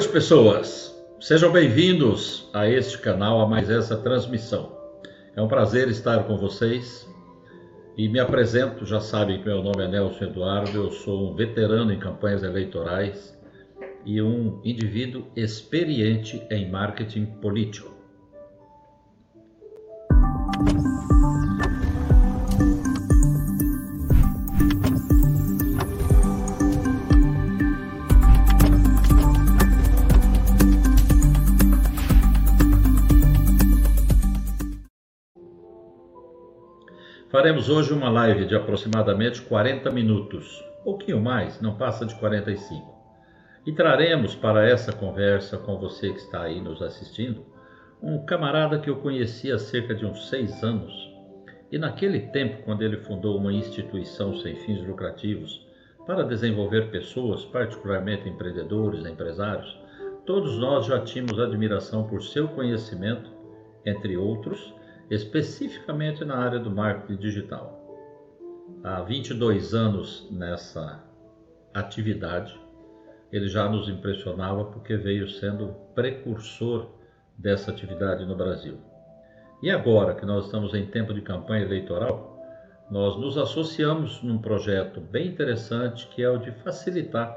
noite, pessoas. Sejam bem-vindos a este canal, a mais essa transmissão. É um prazer estar com vocês e me apresento. Já sabem que meu nome é Nelson Eduardo, eu sou um veterano em campanhas eleitorais e um indivíduo experiente em marketing político. Faremos hoje uma live de aproximadamente 40 minutos, pouquinho mais, não passa de 45. E traremos para essa conversa com você que está aí nos assistindo um camarada que eu conheci há cerca de uns seis anos. E naquele tempo, quando ele fundou uma instituição sem fins lucrativos para desenvolver pessoas, particularmente empreendedores, empresários, todos nós já tínhamos admiração por seu conhecimento, entre outros, especificamente na área do marketing digital. Há 22 anos nessa atividade, ele já nos impressionava porque veio sendo precursor dessa atividade no Brasil. E agora que nós estamos em tempo de campanha eleitoral, nós nos associamos num projeto bem interessante que é o de facilitar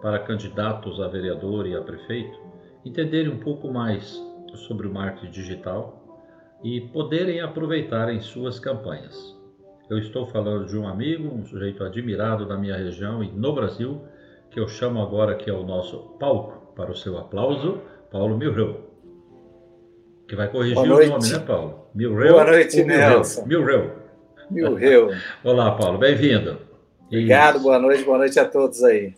para candidatos a vereador e a prefeito entenderem um pouco mais sobre o marketing digital e poderem aproveitar em suas campanhas. Eu estou falando de um amigo, um sujeito admirado da minha região e no Brasil, que eu chamo agora que é o nosso palco para o seu aplauso, Paulo Milreu. Que vai corrigir o nome, né, Paulo? Milreu. Boa noite, Nelson. Milreu. Milreu. Olá, Paulo, bem-vindo. Obrigado, boa noite, boa noite a todos aí.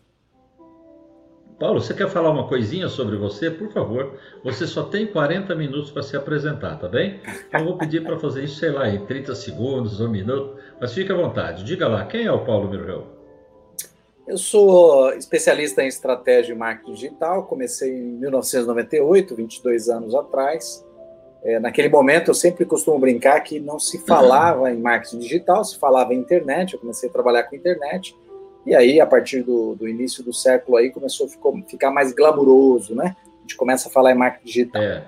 Paulo, você quer falar uma coisinha sobre você? Por favor, você só tem 40 minutos para se apresentar, tá bem? Eu vou pedir para fazer isso, sei lá, em 30 segundos, um minuto, mas fique à vontade. Diga lá, quem é o Paulo Mirrell? Eu sou especialista em estratégia e marketing digital, comecei em 1998, 22 anos atrás. É, naquele momento, eu sempre costumo brincar que não se falava em marketing digital, se falava em internet. Eu comecei a trabalhar com internet e aí, a partir do, do início do século aí, começou a ficou, ficar mais glamuroso, né? A gente começa a falar em marketing digital. É.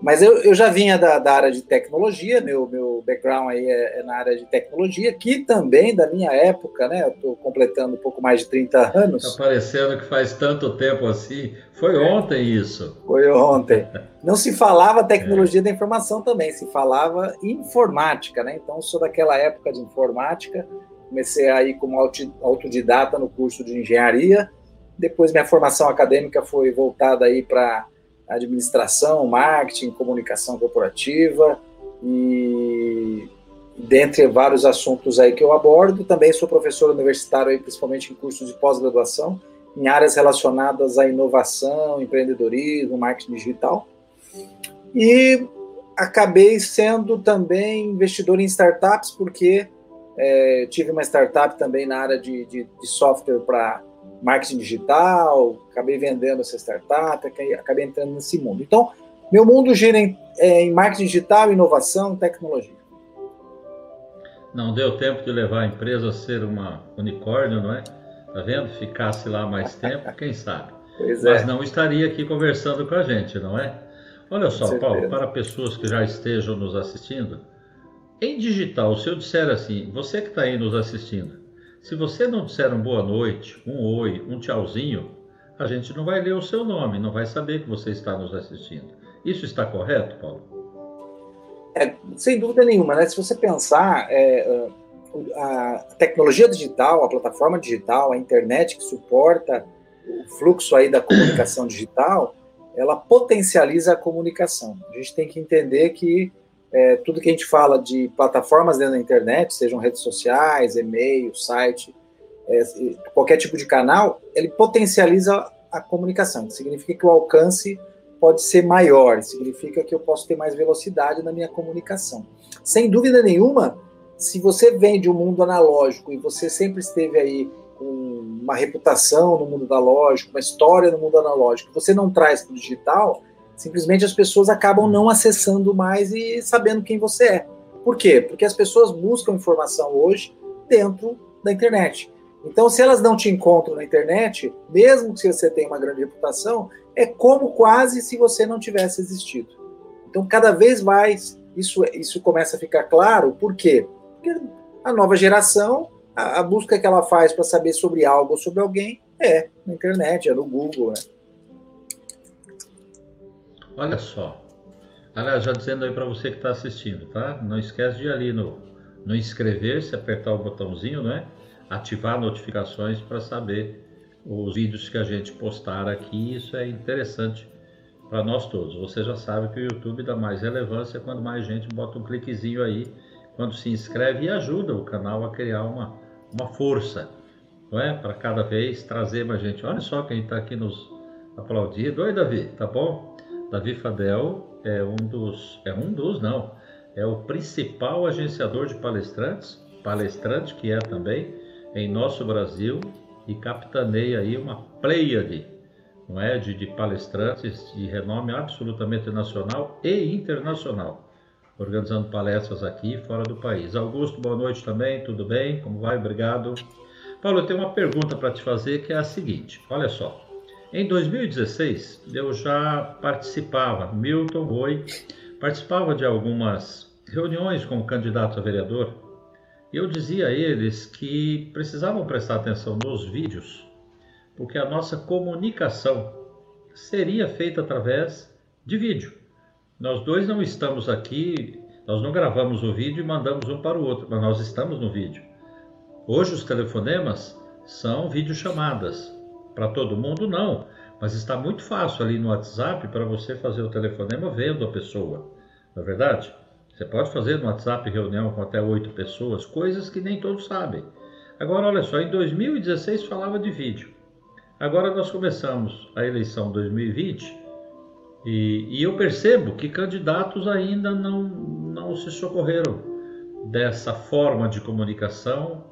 Mas eu, eu já vinha da, da, área de tecnologia, meu, meu background aí é, é, na área de tecnologia, que também da minha época, né? Eu estou completando um pouco mais de 30 anos. Está parecendo que faz tanto tempo assim. Foi ontem isso. Foi ontem. Não se falava tecnologia é. da informação também, se falava informática, né? Então, sou daquela época de informática comecei aí como autodidata no curso de engenharia. Depois minha formação acadêmica foi voltada aí para administração, marketing, comunicação corporativa e dentre vários assuntos aí que eu abordo, também sou professor universitário aí principalmente em cursos de pós-graduação em áreas relacionadas à inovação, empreendedorismo, marketing digital. E acabei sendo também investidor em startups porque é, tive uma startup também na área de, de, de software para marketing digital, acabei vendendo essa startup, acabei entrando nesse mundo. Então, meu mundo gira em, é, em marketing digital, inovação, tecnologia. Não deu tempo de levar a empresa a ser uma unicórnio, não é? Tá vendo? Ficasse lá mais tempo, quem sabe? Pois Mas é. não estaria aqui conversando com a gente, não é? Olha só, Paulo, para pessoas que já estejam nos assistindo, em digital, se eu disser assim, você que está aí nos assistindo, se você não disser um boa noite, um oi, um tchauzinho, a gente não vai ler o seu nome, não vai saber que você está nos assistindo. Isso está correto, Paulo? É, sem dúvida nenhuma, né? Se você pensar, é, a tecnologia digital, a plataforma digital, a internet que suporta o fluxo aí da comunicação digital, ela potencializa a comunicação. A gente tem que entender que é, tudo que a gente fala de plataformas dentro da internet, sejam redes sociais, e-mail, site, é, qualquer tipo de canal, ele potencializa a comunicação. Significa que o alcance pode ser maior, significa que eu posso ter mais velocidade na minha comunicação. Sem dúvida nenhuma, se você vem de um mundo analógico e você sempre esteve aí com uma reputação no mundo analógico, uma história no mundo analógico, você não traz para o digital, Simplesmente as pessoas acabam não acessando mais e sabendo quem você é. Por quê? Porque as pessoas buscam informação hoje dentro da internet. Então, se elas não te encontram na internet, mesmo que você tenha uma grande reputação, é como quase se você não tivesse existido. Então, cada vez mais isso, isso começa a ficar claro. Por quê? Porque a nova geração, a, a busca que ela faz para saber sobre algo ou sobre alguém é na internet, é no Google. Né? Olha só. Aliás, já dizendo aí para você que está assistindo, tá? Não esquece de ir ali no, no inscrever-se, apertar o botãozinho, né? Ativar notificações para saber os vídeos que a gente postar aqui. Isso é interessante para nós todos. Você já sabe que o YouTube dá mais relevância quando mais gente bota um cliquezinho aí, quando se inscreve e ajuda o canal a criar uma, uma força, não é? Para cada vez trazer mais gente. Olha só quem está aqui nos aplaudindo. Oi, Davi, tá bom? Davi Fadel é um dos, é um dos, não, é o principal agenciador de palestrantes, palestrante que é também em nosso Brasil e capitaneia aí uma pleiade não é, de, de palestrantes de renome absolutamente nacional e internacional, organizando palestras aqui e fora do país. Augusto, boa noite também, tudo bem? Como vai? Obrigado. Paulo, eu tenho uma pergunta para te fazer que é a seguinte: olha só. Em 2016, eu já participava, Milton Roy, participava de algumas reuniões com candidatos a vereador, e eu dizia a eles que precisavam prestar atenção nos vídeos porque a nossa comunicação seria feita através de vídeo. Nós dois não estamos aqui, nós não gravamos o vídeo e mandamos um para o outro, mas nós estamos no vídeo. Hoje os telefonemas são videochamadas. Para todo mundo, não. Mas está muito fácil ali no WhatsApp para você fazer o telefonema vendo a pessoa. Não é verdade? Você pode fazer no WhatsApp reunião com até oito pessoas, coisas que nem todos sabem. Agora, olha só, em 2016 falava de vídeo. Agora nós começamos a eleição 2020 e, e eu percebo que candidatos ainda não, não se socorreram dessa forma de comunicação,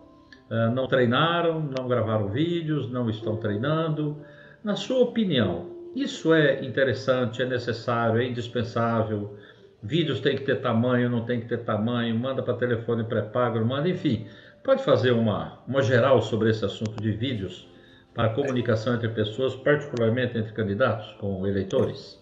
não treinaram, não gravaram vídeos, não estão treinando. Na sua opinião, isso é interessante, é necessário, é indispensável? Vídeos tem que ter tamanho, não tem que ter tamanho, manda para telefone pré-pago, manda, enfim. Pode fazer uma, uma geral sobre esse assunto de vídeos para a comunicação entre pessoas, particularmente entre candidatos com eleitores?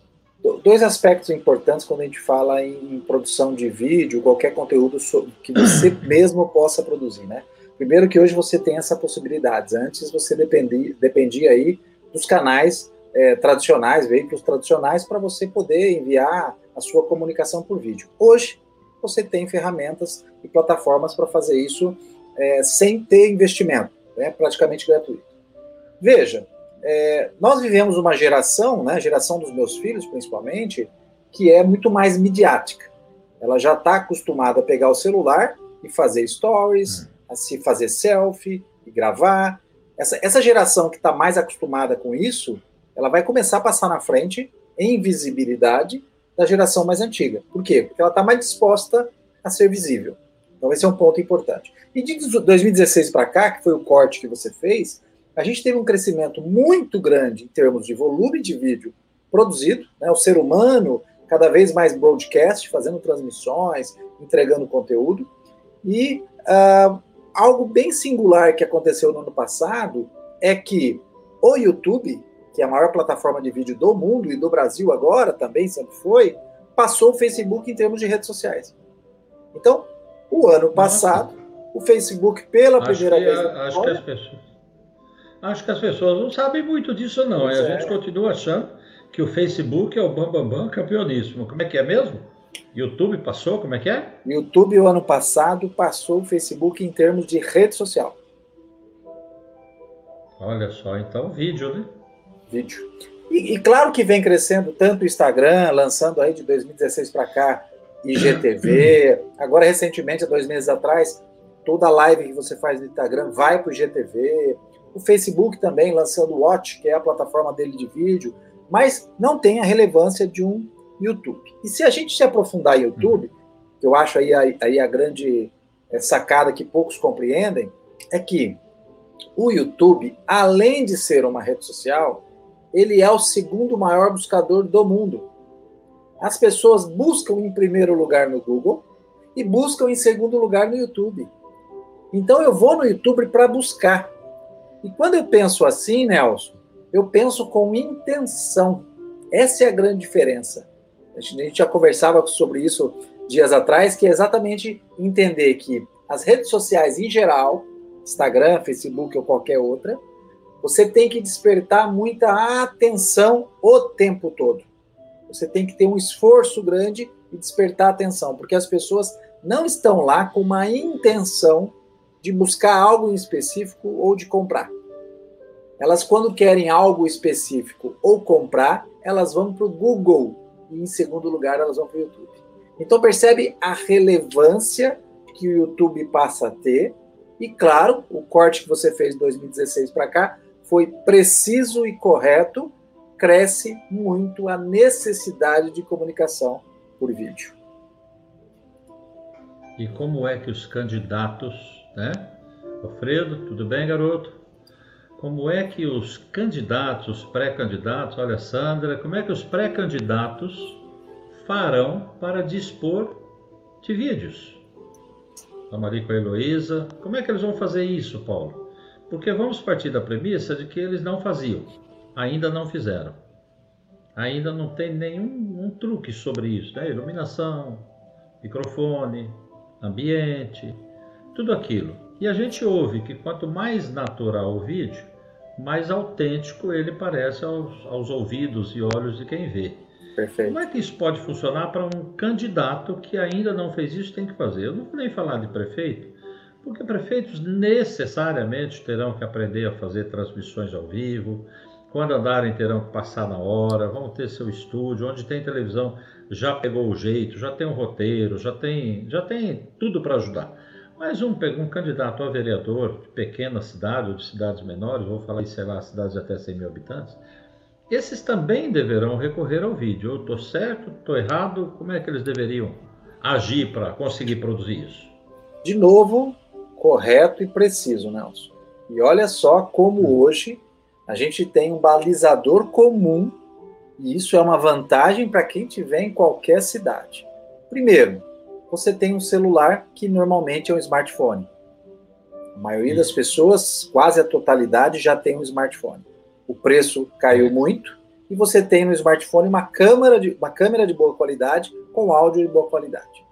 Dois aspectos importantes quando a gente fala em produção de vídeo, qualquer conteúdo que você mesmo possa produzir, né? Primeiro que hoje você tem essa possibilidade. Antes você dependia, dependia aí dos canais é, tradicionais, veículos tradicionais, para você poder enviar a sua comunicação por vídeo. Hoje você tem ferramentas e plataformas para fazer isso é, sem ter investimento, é né? praticamente gratuito. Veja, é, nós vivemos uma geração, né, geração dos meus filhos principalmente, que é muito mais midiática. Ela já está acostumada a pegar o celular e fazer stories, hum. A se fazer selfie e gravar. Essa, essa geração que está mais acostumada com isso, ela vai começar a passar na frente em visibilidade da geração mais antiga. Por quê? Porque ela está mais disposta a ser visível. Então, esse é um ponto importante. E de 2016 para cá, que foi o corte que você fez, a gente teve um crescimento muito grande em termos de volume de vídeo produzido, né? o ser humano cada vez mais broadcast, fazendo transmissões, entregando conteúdo, e uh, algo bem singular que aconteceu no ano passado é que o YouTube, que é a maior plataforma de vídeo do mundo e do Brasil agora também sempre foi, passou o Facebook em termos de redes sociais. Então, o ano passado, Nossa. o Facebook pela acho primeira que, vez. Acho que as pessoas Acho que as pessoas não sabem muito disso, não. a gente continua achando que o Facebook é o bambambam bam, bam, campeoníssimo. Como é que é mesmo? YouTube passou? Como é que é? YouTube, o ano passado, passou o Facebook em termos de rede social. Olha só, então, vídeo, né? Vídeo. E, e claro que vem crescendo tanto o Instagram, lançando aí de 2016 para cá, IGTV. Agora, recentemente, há dois meses atrás, toda live que você faz no Instagram vai para o IGTV o Facebook também lançando o Watch, que é a plataforma dele de vídeo, mas não tem a relevância de um YouTube. E se a gente se aprofundar em YouTube, eu acho aí, aí a grande eh, sacada que poucos compreendem, é que o YouTube, além de ser uma rede social, ele é o segundo maior buscador do mundo. As pessoas buscam em primeiro lugar no Google e buscam em segundo lugar no YouTube. Então eu vou no YouTube para buscar. E quando eu penso assim, Nelson, eu penso com intenção. Essa é a grande diferença. A gente já conversava sobre isso dias atrás, que é exatamente entender que as redes sociais em geral, Instagram, Facebook ou qualquer outra, você tem que despertar muita atenção o tempo todo. Você tem que ter um esforço grande e despertar atenção, porque as pessoas não estão lá com uma intenção de buscar algo em específico ou de comprar. Elas, quando querem algo específico ou comprar, elas vão para o Google e, em segundo lugar, elas vão para o YouTube. Então, percebe a relevância que o YouTube passa a ter. E, claro, o corte que você fez de 2016 para cá foi preciso e correto, cresce muito a necessidade de comunicação por vídeo. E como é que os candidatos, né? Alfredo, tudo bem, garoto? Como é que os candidatos, os pré-candidatos, olha, Sandra, como é que os pré-candidatos farão para dispor de vídeos? Estamos ali com a Heloísa. Como é que eles vão fazer isso, Paulo? Porque vamos partir da premissa de que eles não faziam, ainda não fizeram. Ainda não tem nenhum um truque sobre isso, né? Iluminação, microfone, ambiente, tudo aquilo. E a gente ouve que quanto mais natural o vídeo, mais autêntico ele parece aos, aos ouvidos e olhos de quem vê. Perfeito. Como é que isso pode funcionar para um candidato que ainda não fez isso tem que fazer? Eu não vou nem falar de prefeito, porque prefeitos necessariamente terão que aprender a fazer transmissões ao vivo, quando andarem terão que passar na hora, vão ter seu estúdio, onde tem televisão já pegou o jeito, já tem um roteiro, já tem, já tem tudo para ajudar. Mas um, um candidato a vereador de pequena cidade ou de cidades menores, vou falar, sei lá, cidades de até 100 mil habitantes, esses também deverão recorrer ao vídeo. Eu estou certo, estou errado? Como é que eles deveriam agir para conseguir produzir isso? De novo, correto e preciso, Nelson. E olha só como hum. hoje a gente tem um balizador comum, e isso é uma vantagem para quem tiver em qualquer cidade. Primeiro, você tem um celular que normalmente é um smartphone. A maioria das pessoas, quase a totalidade, já tem um smartphone o preço caiu muito, e você tem no smartphone uma câmera de, uma câmera de boa qualidade com áudio de boa qualidade.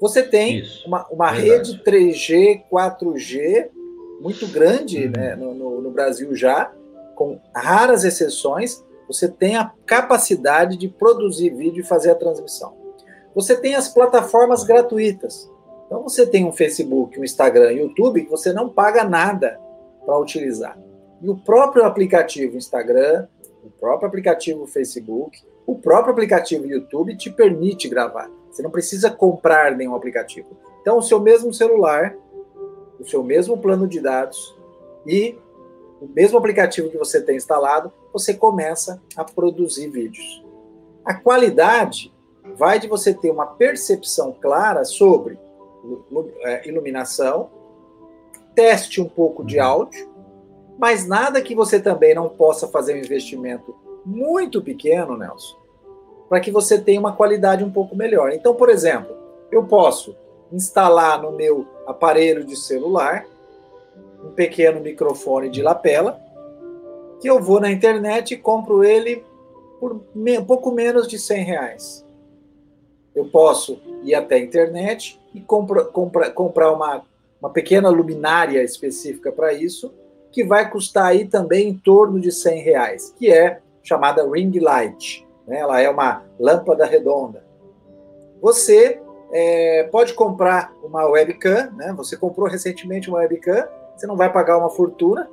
Você tem Isso, uma, uma rede 3G, 4G muito grande uhum. né, no, no, no Brasil já, com raras exceções, você tem a capacidade de produzir vídeo e fazer a transmissão. Você tem as plataformas gratuitas. Então você tem um Facebook, um Instagram, YouTube que você não paga nada para utilizar. E o próprio aplicativo Instagram, o próprio aplicativo Facebook, o próprio aplicativo YouTube te permite gravar. Você não precisa comprar nenhum aplicativo. Então, o seu mesmo celular, o seu mesmo plano de dados e o mesmo aplicativo que você tem instalado, você começa a produzir vídeos. A qualidade vai de você ter uma percepção clara sobre é, iluminação, teste um pouco de uhum. áudio, mas nada que você também não possa fazer um investimento muito pequeno, Nelson, para que você tenha uma qualidade um pouco melhor. Então, por exemplo, eu posso instalar no meu aparelho de celular um pequeno microfone de lapela, que eu vou na internet e compro ele por um pouco menos de 100 reais. Eu posso ir até a internet e compra, compra, comprar uma, uma pequena luminária específica para isso que vai custar aí também em torno de 100 reais, que é chamada ring light. Né? Ela é uma lâmpada redonda. Você é, pode comprar uma webcam, né? Você comprou recentemente uma webcam, você não vai pagar uma fortuna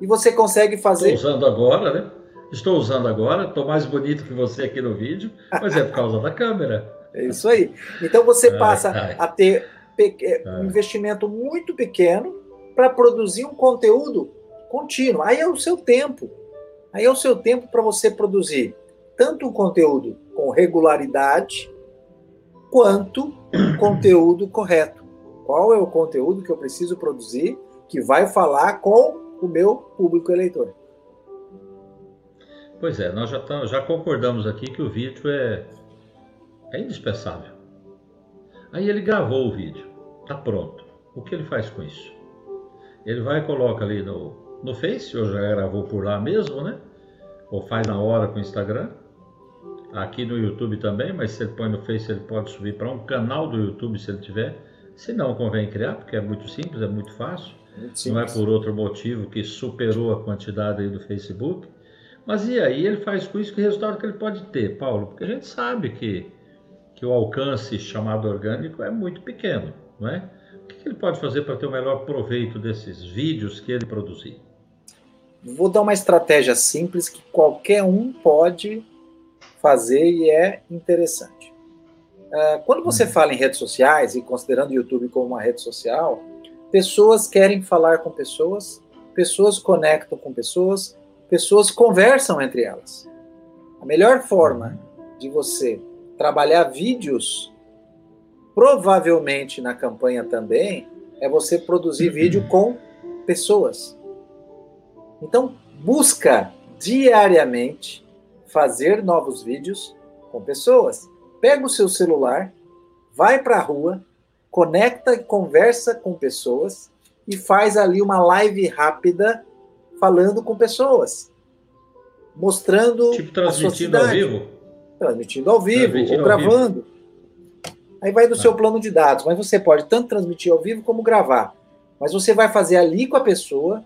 e você consegue fazer. Estou usando agora, né? Estou usando agora, estou mais bonito que você aqui no vídeo, mas é por causa da câmera. É isso aí. Então você passa ai, ai. a ter é, um investimento muito pequeno para produzir um conteúdo contínuo. Aí é o seu tempo. Aí é o seu tempo para você produzir tanto um conteúdo com regularidade quanto um conteúdo correto. Qual é o conteúdo que eu preciso produzir que vai falar com o meu público eleitor? Pois é, nós já, já concordamos aqui que o vídeo é, é indispensável. Aí ele gravou o vídeo, está pronto. O que ele faz com isso? Ele vai e coloca ali no, no Face, ou já gravou por lá mesmo, né? Ou faz na hora com o Instagram. Aqui no YouTube também, mas se ele põe no Face, ele pode subir para um canal do YouTube se ele tiver. Se não, convém criar, porque é muito simples, é muito fácil. Muito não é por outro motivo que superou a quantidade aí do Facebook. Mas e aí ele faz com isso que resultado que ele pode ter, Paulo? Porque a gente sabe que, que o alcance chamado orgânico é muito pequeno, não é? O que ele pode fazer para ter o melhor proveito desses vídeos que ele produzir? Vou dar uma estratégia simples que qualquer um pode fazer e é interessante. Uh, quando você hum. fala em redes sociais, e considerando o YouTube como uma rede social, pessoas querem falar com pessoas, pessoas conectam com pessoas, pessoas conversam entre elas. A melhor forma de você trabalhar vídeos, provavelmente na campanha também, é você produzir uhum. vídeo com pessoas. Então, busca diariamente fazer novos vídeos com pessoas. Pega o seu celular, vai para a rua, conecta e conversa com pessoas e faz ali uma live rápida falando com pessoas, mostrando tipo transmitindo ao vivo, transmitindo ao vivo transmitindo ou gravando. Vivo. Aí vai do ah. seu plano de dados, mas você pode tanto transmitir ao vivo como gravar. Mas você vai fazer ali com a pessoa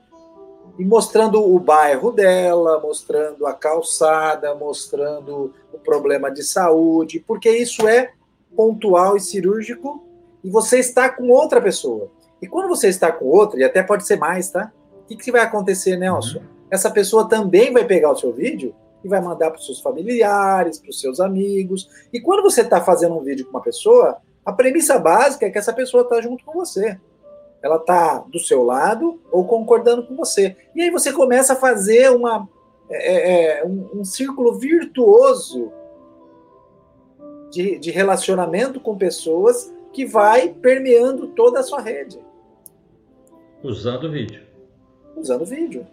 e mostrando o bairro dela, mostrando a calçada, mostrando o problema de saúde, porque isso é pontual e cirúrgico e você está com outra pessoa. E quando você está com outra, e até pode ser mais, tá? o que, que vai acontecer, Nelson? Uhum. Essa pessoa também vai pegar o seu vídeo e vai mandar para os seus familiares, para os seus amigos. E quando você está fazendo um vídeo com uma pessoa, a premissa básica é que essa pessoa está junto com você. Ela está do seu lado ou concordando com você. E aí você começa a fazer uma, é, é, é um, um, círculo virtuoso de, de relacionamento com pessoas que vai permeando toda a sua rede. Usando o vídeo usando vídeo.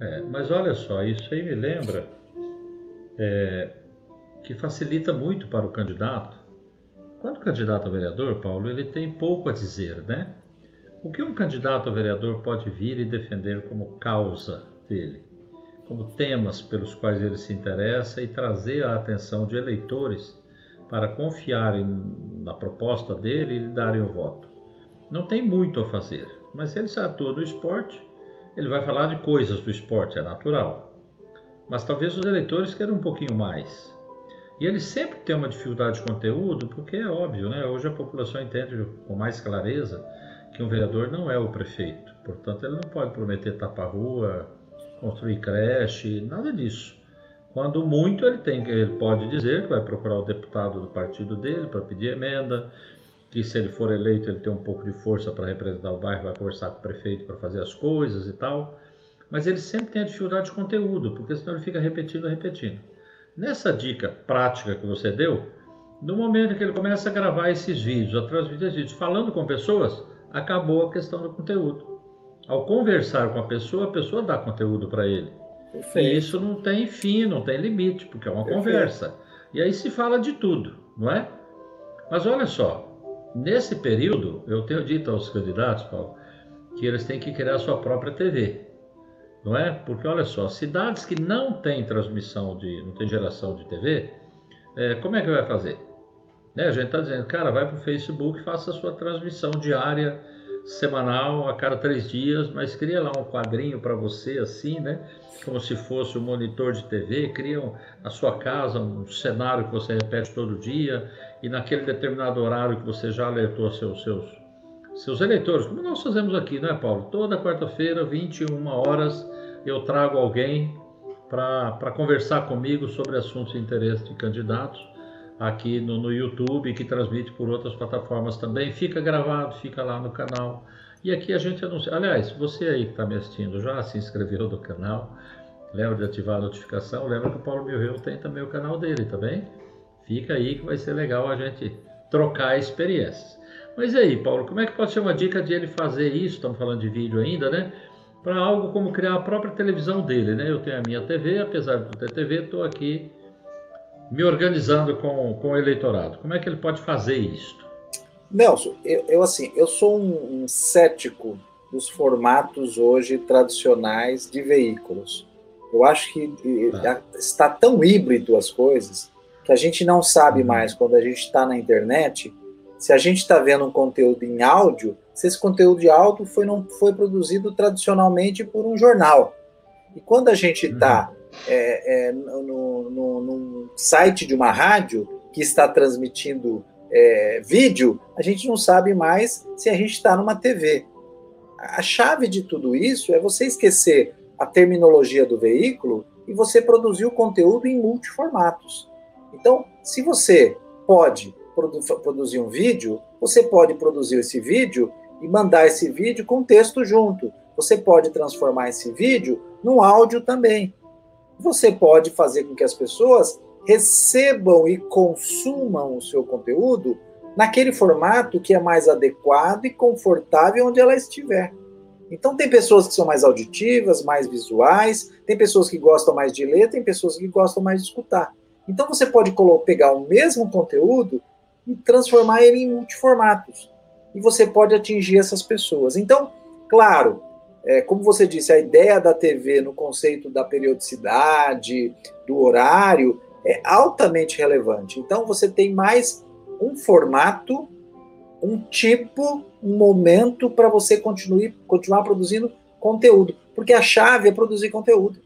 É, mas olha só, isso aí me lembra é, que facilita muito para o candidato. Quando o candidato a vereador, Paulo, ele tem pouco a dizer, né? O que um candidato a vereador pode vir e defender como causa dele, como temas pelos quais ele se interessa e trazer a atenção de eleitores para confiarem na proposta dele e lhe darem o voto. Não tem muito a fazer. Mas ele se atua do esporte, ele vai falar de coisas do esporte, é natural. Mas talvez os eleitores queiram um pouquinho mais. E ele sempre tem uma dificuldade de conteúdo, porque é óbvio, né? Hoje a população entende com mais clareza que um vereador não é o prefeito. Portanto, ele não pode prometer tapar rua, construir creche, nada disso. Quando muito ele tem, ele pode dizer que vai procurar o deputado do partido dele para pedir emenda, que se ele for eleito ele tem um pouco de força para representar o bairro, vai conversar com o prefeito para fazer as coisas e tal. Mas ele sempre tem a dificuldade de conteúdo, porque senão ele fica repetindo, repetindo. Nessa dica prática que você deu, no momento que ele começa a gravar esses vídeos, a transmitir esses vídeos, falando com pessoas, acabou a questão do conteúdo. Ao conversar com a pessoa, a pessoa dá conteúdo para ele. Perfeito. E isso não tem fim, não tem limite, porque é uma Perfeito. conversa. E aí se fala de tudo, não é? Mas olha só, Nesse período, eu tenho dito aos candidatos, Paulo, que eles têm que criar a sua própria TV. Não é? Porque olha só, cidades que não têm transmissão de, não tem geração de TV, é, como é que vai fazer? Né? A gente está dizendo, cara, vai para o Facebook, faça a sua transmissão diária, semanal, a cada três dias, mas cria lá um quadrinho para você assim, né? Como se fosse um monitor de TV, cria um, na sua casa um cenário que você repete todo dia e naquele determinado horário que você já alertou seus, seus, seus eleitores, como nós fazemos aqui, né, Paulo? Toda quarta-feira, 21 horas, eu trago alguém para conversar comigo sobre assuntos de interesse de candidatos aqui no, no YouTube, que transmite por outras plataformas também. Fica gravado, fica lá no canal. E aqui a gente anuncia. Aliás, você aí que está me assistindo já se inscreveu no canal, lembra de ativar a notificação, lembra que o Paulo Milreu tem também o canal dele, tá bem? Fica aí que vai ser legal a gente trocar experiências. Mas e aí, Paulo, como é que pode ser uma dica de ele fazer isso? Estamos falando de vídeo ainda, né? Para algo como criar a própria televisão dele, né? Eu tenho a minha TV, apesar de não ter TV, estou aqui me organizando com, com o eleitorado. Como é que ele pode fazer isso? Nelson, eu, eu assim, eu sou um, um cético dos formatos hoje tradicionais de veículos. Eu acho que tá. está tão híbrido as coisas que a gente não sabe uhum. mais quando a gente está na internet se a gente está vendo um conteúdo em áudio, se esse conteúdo de áudio foi, não foi produzido tradicionalmente por um jornal. E quando a gente está uhum. É, é, no, no, no, site de uma rádio que está transmitindo é, vídeo, a gente não sabe mais se a gente está numa TV. A chave de tudo isso é você esquecer a terminologia do veículo e você produzir o conteúdo em multiformatos. Então, se você pode produ produzir um vídeo, você pode produzir esse vídeo e mandar esse vídeo com texto junto. Você pode transformar esse vídeo num áudio também. Você pode fazer com que as pessoas recebam e consumam o seu conteúdo naquele formato que é mais adequado e confortável onde ela estiver. Então, tem pessoas que são mais auditivas, mais visuais, tem pessoas que gostam mais de ler, tem pessoas que gostam mais de escutar. Então, você pode pegar o mesmo conteúdo e transformar ele em multiformatos. E você pode atingir essas pessoas. Então, claro, é, como você disse, a ideia da TV no conceito da periodicidade, do horário, é altamente relevante. Então, você tem mais um formato um tipo, um momento para você continuar, continuar produzindo conteúdo. Porque a chave é produzir conteúdo.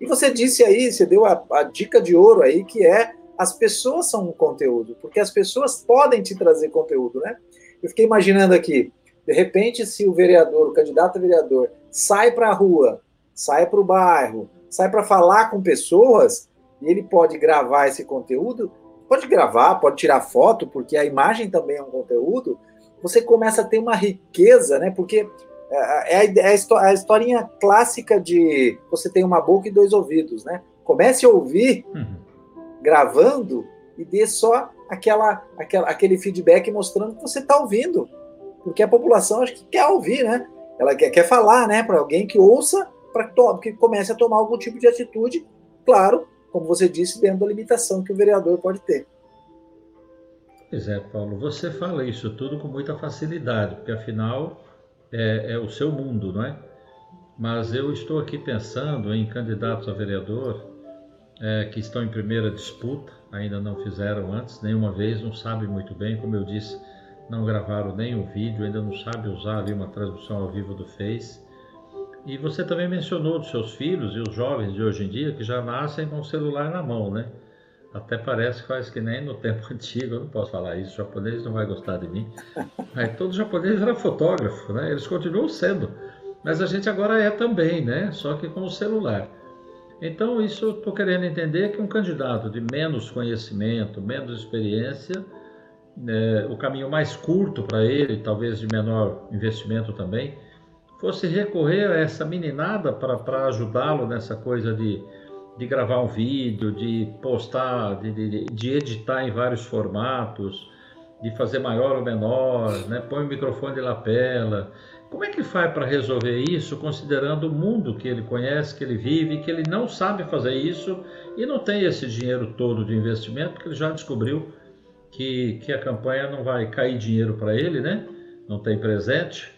E você disse aí, você deu a, a dica de ouro aí, que é as pessoas são um conteúdo, porque as pessoas podem te trazer conteúdo, né? Eu fiquei imaginando aqui, de repente, se o vereador, o candidato a vereador, sai para a rua, sai para o bairro, sai para falar com pessoas, e ele pode gravar esse conteúdo, pode gravar, pode tirar foto, porque a imagem também é um conteúdo, você começa a ter uma riqueza, né? Porque é, é, é a, a historinha clássica de você tem uma boca e dois ouvidos, né? Comece a ouvir uhum. gravando e dê só aquela, aquela, aquele feedback mostrando que você está ouvindo. Porque a população acho que quer ouvir, né? Ela quer, quer falar, né? Para alguém que ouça, para que comece a tomar algum tipo de atitude, claro, como você disse, dentro da limitação que o vereador pode ter. Pois é, Paulo, você fala isso tudo com muita facilidade, porque afinal é, é o seu mundo, não é? Mas eu estou aqui pensando em candidatos a vereador é, que estão em primeira disputa, ainda não fizeram antes nenhuma vez, não sabem muito bem, como eu disse, não gravaram nem o vídeo, ainda não sabem usar ali uma transmissão ao vivo do Face. E você também mencionou dos seus filhos e os jovens de hoje em dia que já nascem com o celular na mão, né? Até parece faz que nem no tempo antigo, eu não posso falar isso, o japonês não vai gostar de mim. Mas todo japonês era fotógrafo, né? Eles continuam sendo. Mas a gente agora é também, né? Só que com o celular. Então, isso eu estou querendo entender que um candidato de menos conhecimento, menos experiência, é, o caminho mais curto para ele, talvez de menor investimento também, fosse recorrer a essa meninada para ajudá-lo nessa coisa de, de gravar um vídeo, de postar, de, de, de, editar em vários formatos, de fazer maior ou menor, né? põe o microfone de lapela. Como é que faz para resolver isso, considerando o mundo que ele conhece, que ele vive, que ele não sabe fazer isso e não tem esse dinheiro todo de investimento, porque ele já descobriu que, que a campanha não vai cair dinheiro para ele, né? Não tem presente,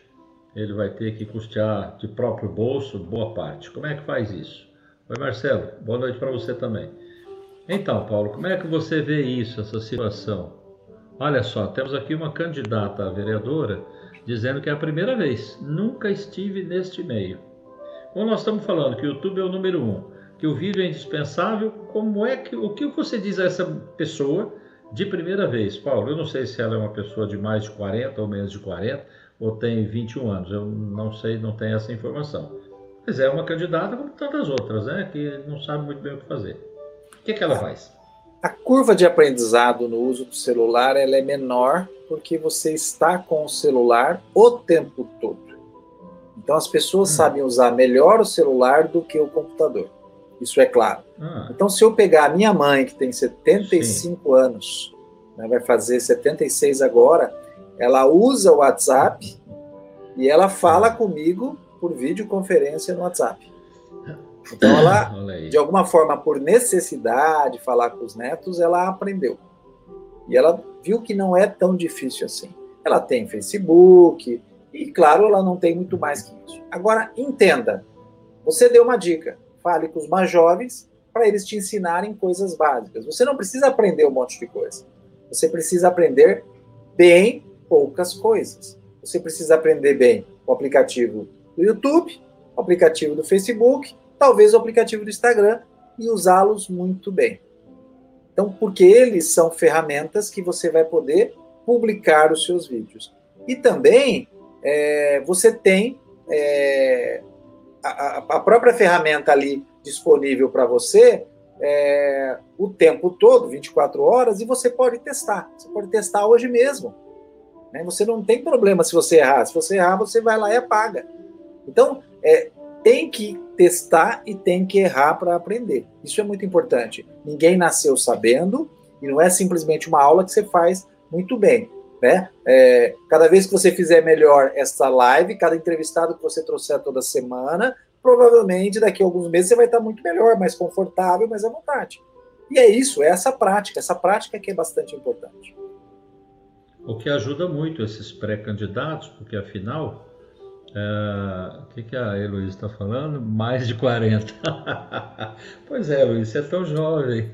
ele vai ter que custear de próprio bolso boa parte. Como é que faz isso? Oi, Marcelo, boa noite para você também. Então, Paulo, como é que você vê isso, essa situação? Olha só, temos aqui uma candidata a vereadora dizendo que é a primeira vez, nunca estive neste meio. Como nós estamos falando que o YouTube é o número um, que o vídeo é indispensável, como é que o que você diz a essa pessoa de primeira vez, Paulo? Eu não sei se ela é uma pessoa de mais de 40 ou menos de 40, ou tem 21 anos, eu não sei, não tenho essa informação. Mas é uma candidata como tantas outras, né, que não sabe muito bem o que fazer. O que, que ela faz? A curva de aprendizado no uso do celular ela é menor porque você está com o celular o tempo todo. Então as pessoas hum. sabem usar melhor o celular do que o computador. Isso é claro. Ah. Então se eu pegar a minha mãe que tem 75 Sim. anos, né, vai fazer 76 agora, ela usa o WhatsApp e ela fala comigo por videoconferência no WhatsApp. Então ela, de alguma forma, por necessidade de falar com os netos, ela aprendeu. E ela viu que não é tão difícil assim. Ela tem Facebook, E, claro, ela não tem muito mais que isso. Agora, entenda, você deu uma dica, fale com os mais jovens para eles te ensinarem coisas básicas. Você não precisa aprender um monte de coisa. Você precisa aprender bem poucas coisas. Você precisa aprender bem o aplicativo do YouTube, o aplicativo do Facebook, talvez o aplicativo do Instagram e usá-los muito bem. Então, porque eles são ferramentas que você vai poder publicar os seus vídeos. E também é, você tem é, a, a, própria ferramenta ali disponível para você é, o tempo todo, 24 horas, e você pode testar. Você pode testar hoje mesmo. Né? Você não tem problema se você errar. Se você errar, você vai lá e apaga. Então, é, tem que testar e tem que errar para aprender. Isso é muito importante. Ninguém nasceu sabendo e não é simplesmente uma aula que você faz muito bem. Né? É, cada vez que você fizer melhor essa live, cada entrevistado que você trouxer toda semana, provavelmente daqui a alguns meses você vai estar muito melhor, mais confortável, mais à vontade. E é isso, é essa prática, essa prática que é bastante importante. O que ajuda muito esses pré-candidatos, porque afinal, é, o que, que a Heloísa está falando? Mais de 40. pois é, Luiz, você é tão jovem.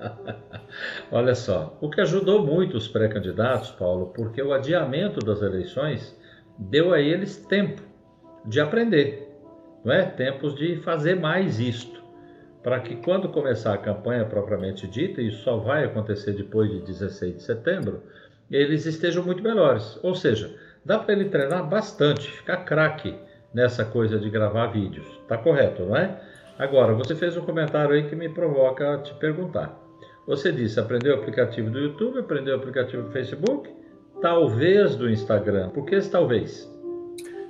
Olha só, o que ajudou muito os pré-candidatos, Paulo, porque o adiamento das eleições deu a eles tempo de aprender, não é? Tempos de fazer mais isto, para que quando começar a campanha propriamente dita, e isso só vai acontecer depois de 16 de setembro, eles estejam muito melhores. Ou seja, dá para ele treinar bastante, ficar craque nessa coisa de gravar vídeos. Tá correto, não é? Agora, você fez um comentário aí que me provoca a te perguntar. Você disse, aprendeu o aplicativo do YouTube, aprendeu o aplicativo do Facebook, talvez do Instagram. Por que esse talvez?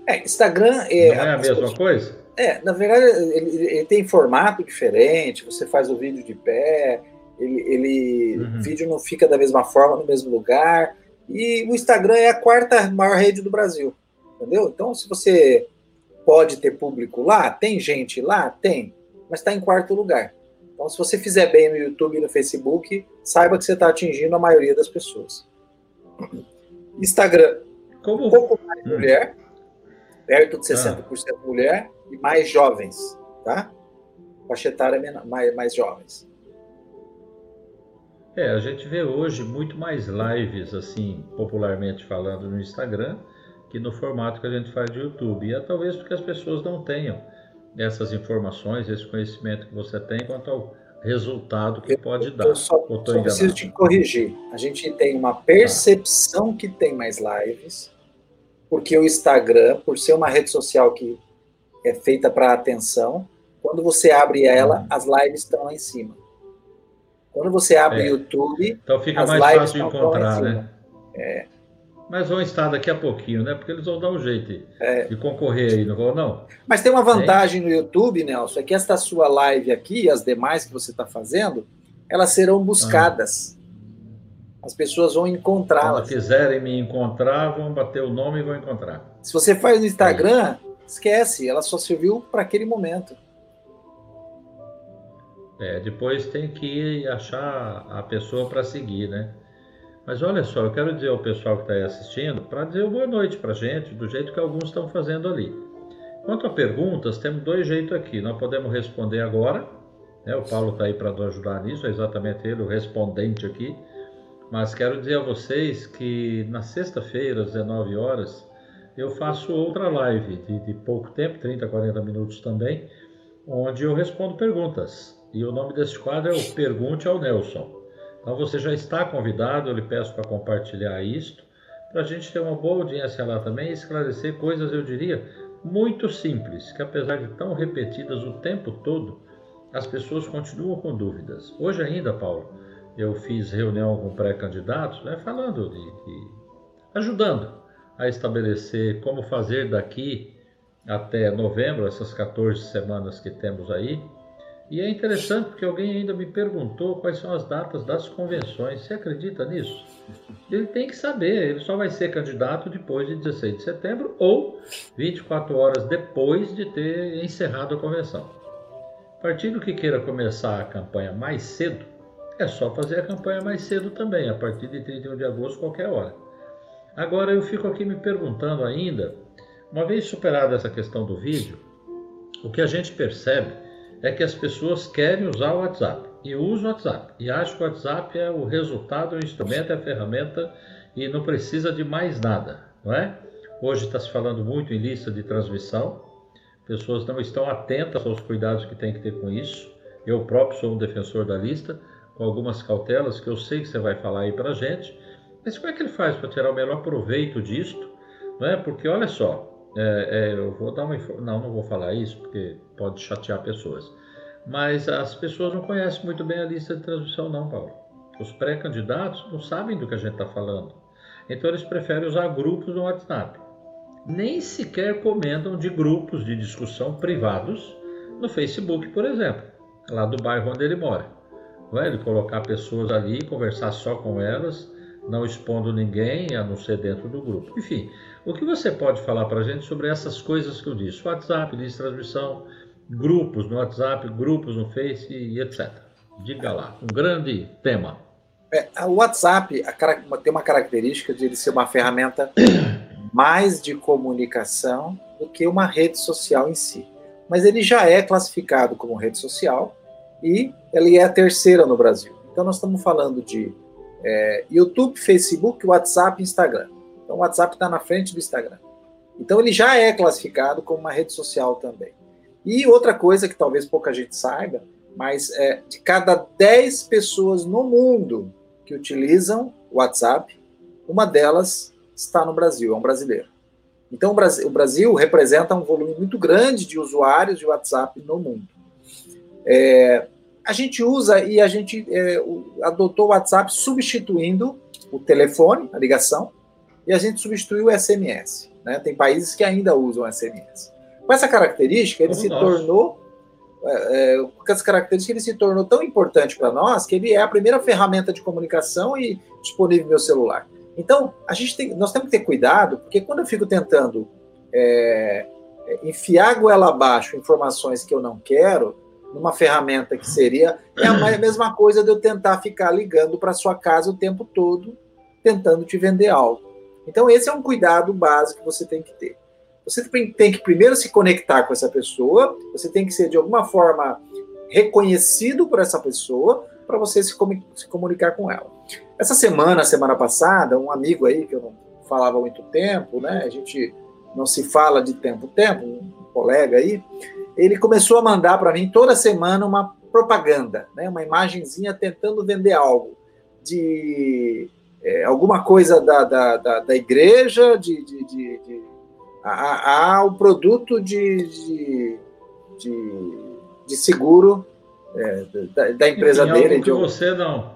É, Instagram é. Não é a mesma coisa? É, na verdade, ele, ele, tem formato diferente, você faz o vídeo de pé, ele, ele uhum. o vídeo não fica da mesma forma no mesmo lugar. E o Instagram é a quarta maior rede do Brasil, entendeu? Então, se você pode ter público lá, tem gente lá, tem, mas está em quarto lugar. Então, se você fizer bem no YouTube e no Facebook, saiba que você está atingindo a maioria das pessoas. Instagram, Como? um pouco mais hum. mulher, perto de 60% ah. mulher e mais jovens, tá? Faixa etária mais, mais jovens. É, a gente vê hoje muito mais lives, assim, popularmente falando, no Instagram, que no formato que a gente faz de YouTube. E é talvez porque as pessoas não tenham essas informações, esse conhecimento que você tem quanto ao resultado que pode dar. Eu só, só preciso te corrigir. A gente tem uma percepção que tem mais lives, porque o Instagram, por ser uma rede social que é feita para atenção, quando você abre ela, uhum. as lives estão lá em cima. Quando você abre o é. YouTube, então fica mais fácil de encontrar, né? É. Mas vão estar daqui a pouquinho, né? Porque eles vão dar um jeito é. de concorrer aí, não vão, não? Mas tem uma vantagem no YouTube, Nelson, é que esta sua live aqui e as demais que você está fazendo, elas serão buscadas. Ah. As pessoas vão encontrá-las. Se quiserem me encontrar, vão bater o nome e vão encontrar. Se você faz no Instagram, esquece, ela só serviu para aquele momento. É, depois tem que achar a pessoa para seguir, né? Mas olha só, eu quero dizer ao pessoal que está aí assistindo, para dizer boa noite para gente, do jeito que alguns estão fazendo ali. Quanto a perguntas, temos dois jeitos aqui. Nós podemos responder agora, né? o Paulo está aí para nos ajudar nisso, é exatamente ele, o respondente aqui. Mas quero dizer a vocês que na sexta-feira, às 19 horas, eu faço outra live de, de pouco tempo, 30, 40 minutos também, onde eu respondo perguntas. E o nome desse quadro é o Pergunte ao Nelson. Então você já está convidado, eu lhe peço para compartilhar isto, para a gente ter uma boa audiência lá também e esclarecer coisas, eu diria, muito simples, que apesar de tão repetidas o tempo todo, as pessoas continuam com dúvidas. Hoje ainda, Paulo, eu fiz reunião com pré-candidatos, né, falando de, de, ajudando a estabelecer como fazer daqui até novembro, essas 14 semanas que temos aí, e é interessante porque alguém ainda me perguntou quais são as datas das convenções. Você acredita nisso? Ele tem que saber, ele só vai ser candidato depois de 16 de setembro ou 24 horas depois de ter encerrado a convenção. Partido que queira começar a campanha mais cedo, é só fazer a campanha mais cedo também, a partir de 31 de agosto, qualquer hora. Agora eu fico aqui me perguntando ainda, uma vez superada essa questão do vídeo, o que a gente percebe é que as pessoas querem usar o WhatsApp e usam o WhatsApp e acham que o WhatsApp é o resultado, é o instrumento, é a ferramenta e não precisa de mais nada, não é? Hoje está se falando muito em lista de transmissão, pessoas não estão atentas aos cuidados que tem que ter com isso. Eu próprio sou um defensor da lista, com algumas cautelas que eu sei que você vai falar aí para gente. Mas como é que ele faz para tirar o melhor proveito disto? Não é? Porque olha só, é, é, eu vou dar uma não, não vou falar isso porque pode chatear pessoas. Mas as pessoas não conhecem muito bem a lista de transmissão, não, Paulo. Os pré-candidatos não sabem do que a gente está falando. Então eles preferem usar grupos no WhatsApp. Nem sequer comentam de grupos de discussão privados no Facebook, por exemplo, lá do bairro onde ele mora. Não é? Ele colocar pessoas ali, conversar só com elas, não expondo ninguém, a não ser dentro do grupo. Enfim, o que você pode falar para a gente sobre essas coisas que eu disse? WhatsApp, lista de transmissão, grupos no WhatsApp, grupos no Face e etc. Diga lá, um grande tema. É, o WhatsApp a, tem uma característica de ele ser uma ferramenta mais de comunicação do que uma rede social em si. Mas ele já é classificado como rede social e ele é a terceira no Brasil. Então nós estamos falando de é, YouTube, Facebook, WhatsApp Instagram. Então o WhatsApp está na frente do Instagram. Então ele já é classificado como uma rede social também. E outra coisa que talvez pouca gente saiba, mas é, de cada 10 pessoas no mundo que utilizam o WhatsApp, uma delas está no Brasil, é um brasileiro. Então, o Brasil representa um volume muito grande de usuários de WhatsApp no mundo. É, a gente usa e a gente é, adotou o WhatsApp substituindo o telefone, a ligação, e a gente substituiu o SMS. Né? Tem países que ainda usam SMS. Com essa característica, ele Como se nós. tornou é, é, com essa característica, ele se tornou tão importante para nós que ele é a primeira ferramenta de comunicação e disponível no meu celular. Então, a gente tem, nós temos que ter cuidado, porque quando eu fico tentando é, é enfiar goela abaixo informações que eu não quero, numa ferramenta que seria, é a mesma coisa de eu tentar ficar ligando para sua casa o tempo todo, tentando te vender algo. Então, esse é um cuidado básico que você tem que ter. Você tem que primeiro se conectar com essa pessoa, você tem que ser de alguma forma reconhecido por essa pessoa para você se, se, comunicar com ela. Essa semana, semana passada, um amigo aí que eu não falava há muito tempo, né? A gente não se fala de tempo tempo, um colega aí, ele começou a mandar para mim toda semana uma propaganda, né? Uma imagenzinha tentando vender algo de é, alguma coisa da, da, da, da igreja, de, de, de, de a, a, o produto de, de, de, de seguro é, da, da, empresa Enfim, dele. que você não,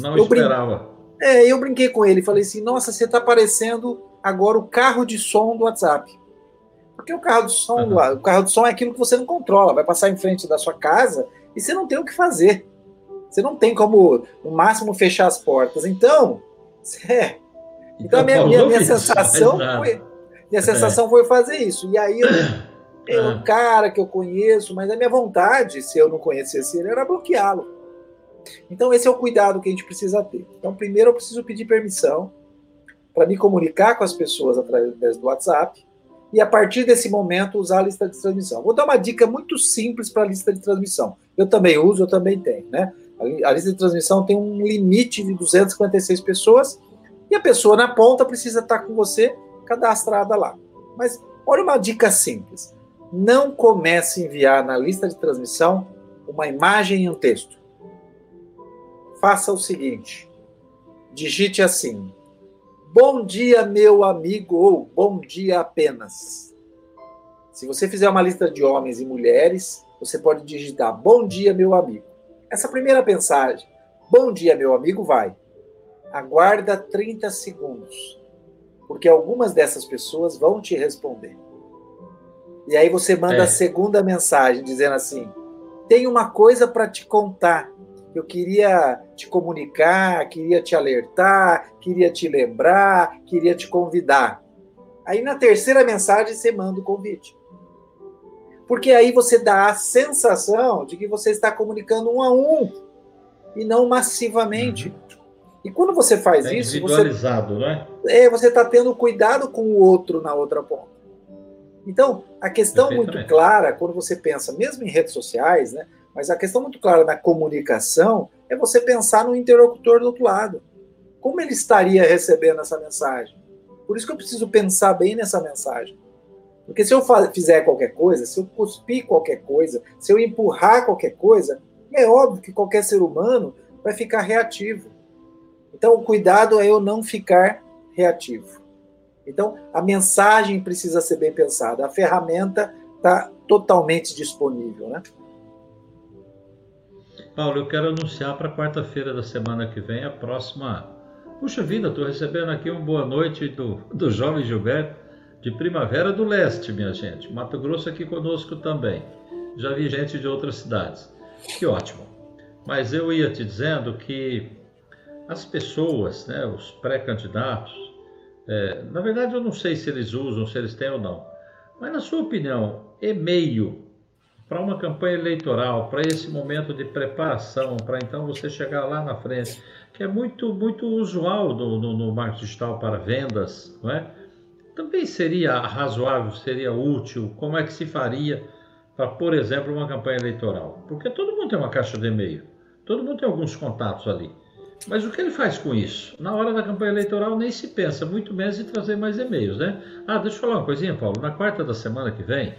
não eu esperava. Brin... É, eu brinquei com ele, falei assim, nossa, você está parecendo agora o carro de som do WhatsApp. Porque o carro de som, uhum. o carro de som é aquilo que você não controla, vai passar em frente da sua casa e você não tem o que fazer. Você não tem como, no máximo, fechar as portas. Então, é. Então, então a minha, minha, minha sensação foi e a sensação é. foi fazer isso. E aí eu, tem um cara que eu conheço, mas a minha vontade, se eu não conhecesse ele, era bloqueá-lo. Então esse é o cuidado que a gente precisa ter. Então primeiro eu preciso pedir permissão para me comunicar com as pessoas através do WhatsApp e a partir desse momento usar a lista de transmissão. Vou dar uma dica muito simples para a lista de transmissão. Eu também uso, eu também tenho, né? A lista de transmissão tem um limite de 256 pessoas e a pessoa na ponta precisa estar com você cadastrada lá. Mas olha uma dica simples. Não comece a enviar na lista de transmissão uma imagem e um texto. Faça o seguinte: digite assim: Bom dia, meu amigo, ou bom dia apenas. Se você fizer uma lista de homens e mulheres, você pode digitar Bom dia, meu amigo. Essa primeira mensagem, Bom dia, meu amigo, vai. Aguarda 30 segundos porque algumas dessas pessoas vão te responder. E aí você manda é. a segunda mensagem dizendo assim: tem uma coisa para te contar. Eu queria te comunicar, queria te alertar, queria te lembrar, queria te convidar. Aí na terceira mensagem você manda o convite. Porque aí você dá a sensação de que você está comunicando um a um e não massivamente. Uhum. E quando você faz é isso, individualizado, você, não é? É, você está tendo cuidado com o outro na outra ponta. Então, a questão muito clara, quando você pensa, mesmo em redes sociais, né, mas a questão muito clara na comunicação é você pensar no interlocutor do outro lado. Como ele estaria recebendo essa mensagem? Por isso que eu preciso pensar bem nessa mensagem. Porque se eu fizer qualquer coisa, se eu cuspir qualquer coisa, se eu empurrar qualquer coisa, é óbvio que qualquer ser humano vai ficar reativo. Então, o cuidado é eu não ficar reativo. Então, a mensagem precisa ser bem pensada. A ferramenta está totalmente disponível, né? Paulo, eu quero anunciar para quarta-feira da semana que vem a próxima. Puxa vida, estou recebendo aqui uma boa noite do, do jovem Gilberto de Primavera do Leste, minha gente. Mato Grosso aqui conosco também. Já vi gente de outras cidades. Que ótimo. Mas eu ia te dizendo que as pessoas, né, os pré-candidatos, é, na verdade eu não sei se eles usam, se eles têm ou não. Mas na sua opinião, e-mail para uma campanha eleitoral, para esse momento de preparação, para então você chegar lá na frente, que é muito muito usual no, no, no marketing digital para vendas, não é? Também seria razoável, seria útil. Como é que se faria para, por exemplo, uma campanha eleitoral? Porque todo mundo tem uma caixa de e-mail, todo mundo tem alguns contatos ali. Mas o que ele faz com isso? Na hora da campanha eleitoral nem se pensa, muito menos em trazer mais e-mails, né? Ah, deixa eu falar uma coisinha, Paulo. Na quarta da semana que vem,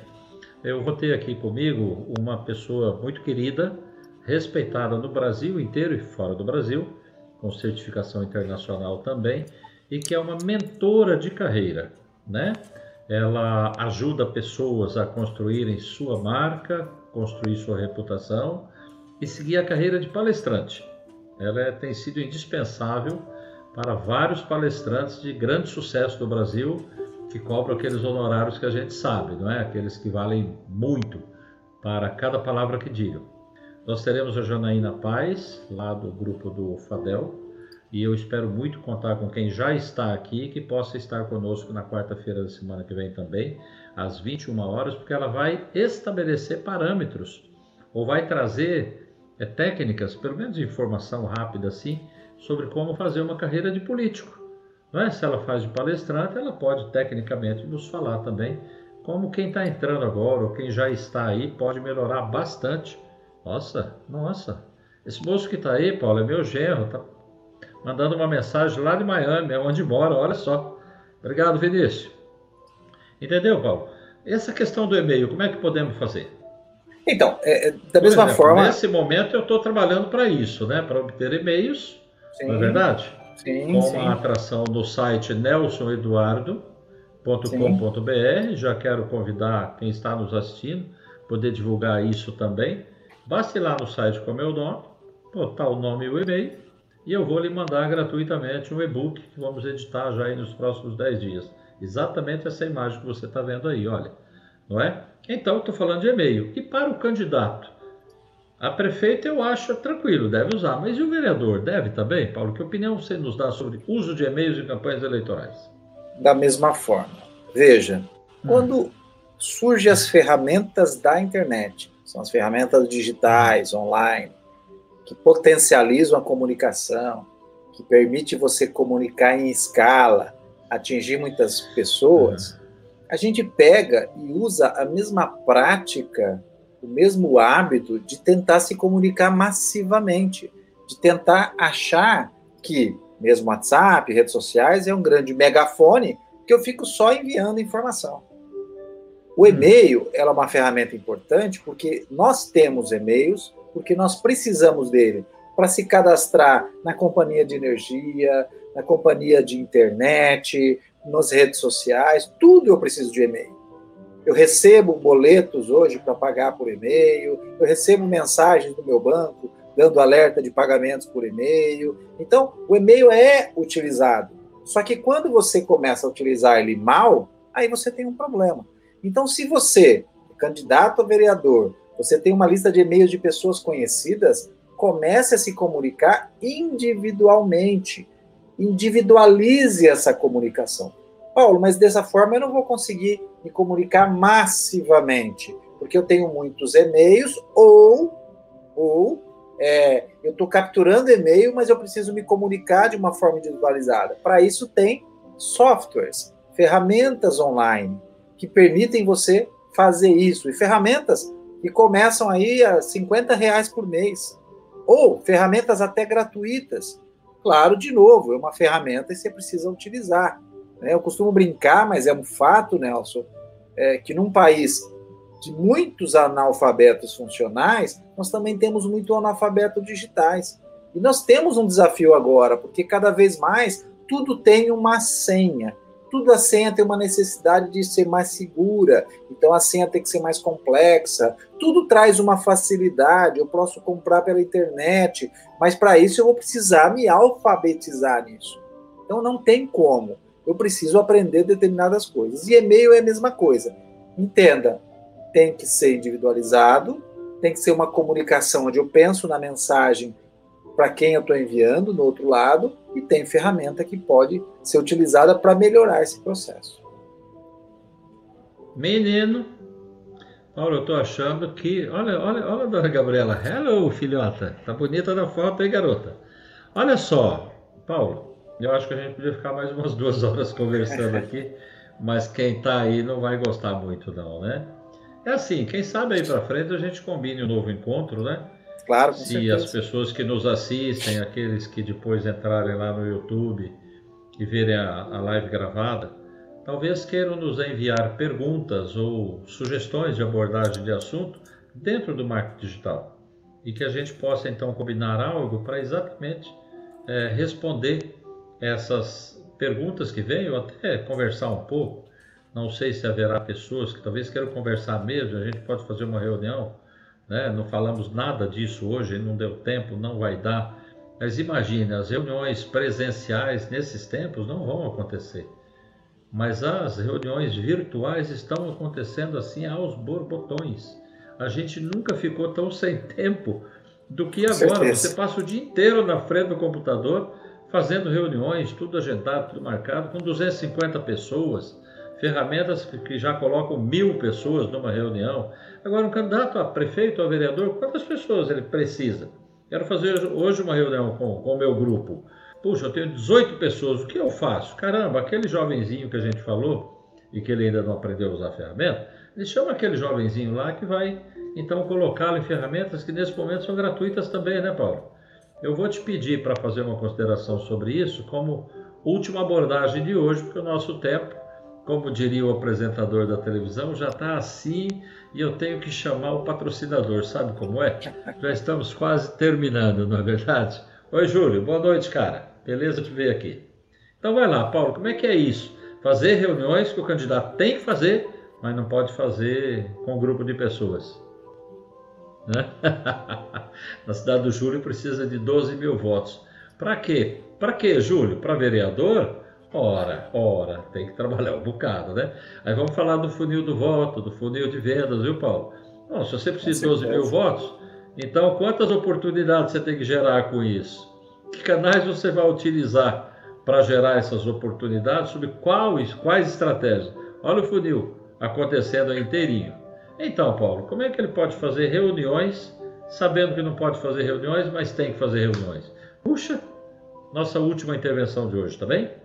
eu vou ter aqui comigo uma pessoa muito querida, respeitada no Brasil inteiro e fora do Brasil, com certificação internacional também, e que é uma mentora de carreira, né? Ela ajuda pessoas a construírem sua marca, construir sua reputação e seguir a carreira de palestrante. Ela é, tem sido indispensável para vários palestrantes de grande sucesso do Brasil que cobram aqueles honorários que a gente sabe, não é? Aqueles que valem muito para cada palavra que digam. Nós teremos a Janaína Paz, lá do grupo do Fadel, e eu espero muito contar com quem já está aqui, que possa estar conosco na quarta-feira da semana que vem também, às 21 horas, porque ela vai estabelecer parâmetros ou vai trazer é, técnicas, pelo menos informação rápida assim, sobre como fazer uma carreira de político. Não é? Se ela faz de palestrante, ela pode tecnicamente nos falar também como quem está entrando agora ou quem já está aí pode melhorar bastante. Nossa, nossa, esse moço que está aí, Paulo, é meu genro, está mandando uma mensagem lá de Miami, é onde mora, olha só. Obrigado, Vinícius. Entendeu, Paulo? Essa questão do e-mail, como é que podemos fazer? Então, é, é da mesma exemplo, forma. Nesse momento eu estou trabalhando para isso, né? Para obter e-mails, sim, não é verdade? Sim. Com sim. a atração no site nelsoneduardo.com.br. Já quero convidar quem está nos assistindo, poder divulgar isso também. Basta ir lá no site com o meu nome, botar o nome e o e-mail e eu vou lhe mandar gratuitamente um e-book que vamos editar já aí nos próximos 10 dias. Exatamente essa imagem que você está vendo aí, olha. Não é? Então, estou falando de e-mail. E para o candidato? A prefeita eu acho tranquilo, deve usar. Mas e o vereador? Deve também? Paulo, que opinião você nos dá sobre uso de e-mails em campanhas eleitorais? Da mesma forma. Veja, hum. quando surgem as ferramentas da internet, são as ferramentas digitais, online, que potencializam a comunicação, que permite você comunicar em escala, atingir muitas pessoas, uhum. A gente pega e usa a mesma prática, o mesmo hábito de tentar se comunicar massivamente, de tentar achar que mesmo WhatsApp, redes sociais, é um grande megafone que eu fico só enviando informação. O uhum. e-mail é uma ferramenta importante porque nós temos e-mails porque nós precisamos dele para se cadastrar na companhia de energia, na companhia de internet, nas redes sociais, tudo eu preciso de e-mail. Eu recebo boletos hoje para pagar por e-mail, eu recebo mensagens do meu banco dando alerta de pagamentos por e-mail. Então, o e-mail é utilizado. Só que quando você começa a utilizar ele mal, aí você tem um problema. Então, se você, candidato a vereador, você tem uma lista de e-mails de pessoas conhecidas, comece a se comunicar individualmente. Individualize essa comunicação. Paulo, mas dessa forma eu não vou conseguir me comunicar massivamente, porque eu tenho muitos e-mails ou ou é, eu estou capturando e-mail, mas eu preciso me comunicar de uma forma individualizada. Para isso tem softwares, ferramentas online que permitem você fazer isso. E ferramentas que começam aí a 50 reais por mês. Ou ferramentas até gratuitas. Claro, de novo, é uma ferramenta e você precisa utilizar. Né? Eu costumo brincar, mas é um fato, Nelson, é, que num país de muitos analfabetos funcionais, nós também temos muito analfabetos digitais. E nós temos um desafio agora, porque cada vez mais tudo tem uma senha. Tudo a senha tem uma necessidade de ser mais segura, então a senha tem que ser mais complexa. Tudo traz uma facilidade. Eu posso comprar pela internet, mas para isso eu vou precisar me alfabetizar nisso. Então não tem como. Eu preciso aprender determinadas coisas. E e-mail é a mesma coisa. Entenda, tem que ser individualizado, tem que ser uma comunicação onde eu penso na mensagem para quem eu estou enviando no outro lado e tem ferramenta que pode ser utilizada para melhorar esse processo. Menino, Paulo, eu estou achando que. Olha, olha, olha, dona Gabriela. Hello, filhota. Tá bonita na foto, hein, garota? Olha só, Paulo, eu acho que a gente podia ficar mais umas duas horas conversando aqui, mas quem está aí não vai gostar muito, não, né? É assim, quem sabe aí para frente a gente combine um novo encontro, né? Claro, com Se certeza. as pessoas que nos assistem, aqueles que depois entrarem lá no YouTube e verem a, a live gravada, talvez queiram nos enviar perguntas ou sugestões de abordagem de assunto dentro do marketing digital e que a gente possa então combinar algo para exatamente é, responder essas perguntas que vêm ou até conversar um pouco não sei se haverá pessoas que talvez queiram conversar mesmo, a gente pode fazer uma reunião, né? não falamos nada disso hoje, não deu tempo, não vai dar. Mas imagine, as reuniões presenciais nesses tempos não vão acontecer. Mas as reuniões virtuais estão acontecendo assim aos borbotões. A gente nunca ficou tão sem tempo do que agora. Você passa o dia inteiro na frente do computador fazendo reuniões, tudo agendado, tudo marcado, com 250 pessoas ferramentas que já colocam mil pessoas numa reunião. Agora, um candidato a prefeito a vereador, quantas pessoas ele precisa? Quero fazer hoje uma reunião com o meu grupo. Puxa, eu tenho 18 pessoas, o que eu faço? Caramba, aquele jovenzinho que a gente falou e que ele ainda não aprendeu a usar a ferramenta, ele chama aquele jovenzinho lá que vai então colocá-lo em ferramentas que nesse momento são gratuitas também, né, Paulo? Eu vou te pedir para fazer uma consideração sobre isso como última abordagem de hoje, porque o nosso tempo como diria o apresentador da televisão, já está assim e eu tenho que chamar o patrocinador. Sabe como é? Já estamos quase terminando, não é verdade? Oi, Júlio, boa noite, cara. Beleza te ver aqui. Então vai lá, Paulo, como é que é isso? Fazer reuniões que o candidato tem que fazer, mas não pode fazer com um grupo de pessoas. Né? Na cidade do Júlio precisa de 12 mil votos. Para quê? Para quê, Júlio? Para vereador? Ora, ora, tem que trabalhar um bocado, né? Aí vamos falar do funil do voto, do funil de vendas, viu, Paulo? Não, se você precisa de 12 mil votos, então quantas oportunidades você tem que gerar com isso? Que canais você vai utilizar para gerar essas oportunidades? Sobre quais, quais estratégias? Olha o funil acontecendo inteirinho. Então, Paulo, como é que ele pode fazer reuniões, sabendo que não pode fazer reuniões, mas tem que fazer reuniões? Puxa, nossa última intervenção de hoje, tá bem?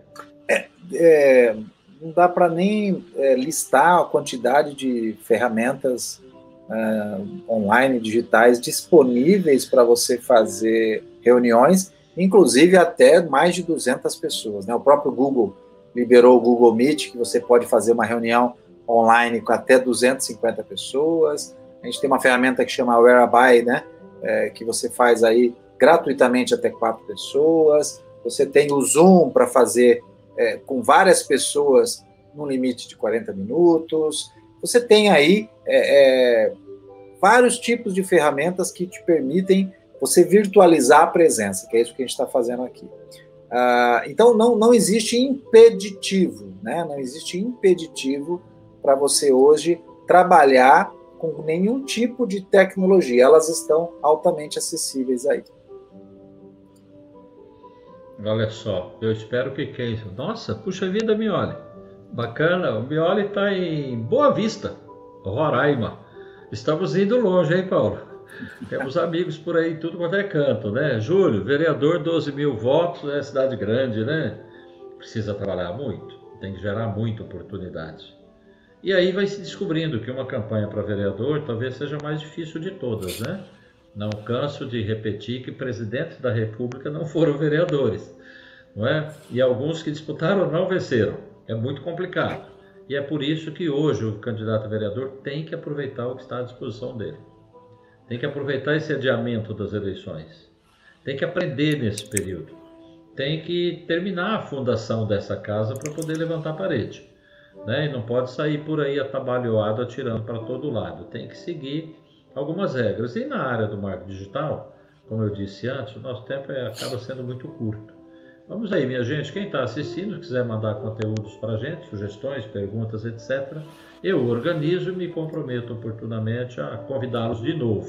É, não dá para nem é, listar a quantidade de ferramentas é, online, digitais, disponíveis para você fazer reuniões, inclusive até mais de 200 pessoas. Né? O próprio Google liberou o Google Meet, que você pode fazer uma reunião online com até 250 pessoas. A gente tem uma ferramenta que chama Whereby, né? É, que você faz aí gratuitamente até quatro pessoas. Você tem o Zoom para fazer é, com várias pessoas no limite de 40 minutos. Você tem aí é, é, vários tipos de ferramentas que te permitem você virtualizar a presença, que é isso que a gente está fazendo aqui. Ah, então, não, não existe impeditivo, né? não existe impeditivo para você hoje trabalhar com nenhum tipo de tecnologia, elas estão altamente acessíveis aí. Olha só, eu espero que quem. Nossa, puxa vida, Mioli. Bacana, o Mioli está em Boa Vista, Roraima. Estamos indo longe, hein, Paulo? Temos amigos por aí, tudo quanto é canto, né? Júlio, vereador, 12 mil votos, é cidade grande, né? Precisa trabalhar muito, tem que gerar muita oportunidade. E aí vai se descobrindo que uma campanha para vereador talvez seja a mais difícil de todas, né? Não canso de repetir que presidentes da República não foram vereadores, não é? E alguns que disputaram não venceram. É muito complicado. E é por isso que hoje o candidato a vereador tem que aproveitar o que está à disposição dele. Tem que aproveitar esse adiamento das eleições. Tem que aprender nesse período. Tem que terminar a fundação dessa casa para poder levantar a parede. Né? E não pode sair por aí atabalhoado, atirando para todo lado. Tem que seguir algumas regras. E na área do marketing digital, como eu disse antes, o nosso tempo é, acaba sendo muito curto. Vamos aí, minha gente. Quem está assistindo, quiser mandar conteúdos para a gente, sugestões, perguntas, etc., eu organizo e me comprometo oportunamente a convidá-los de novo.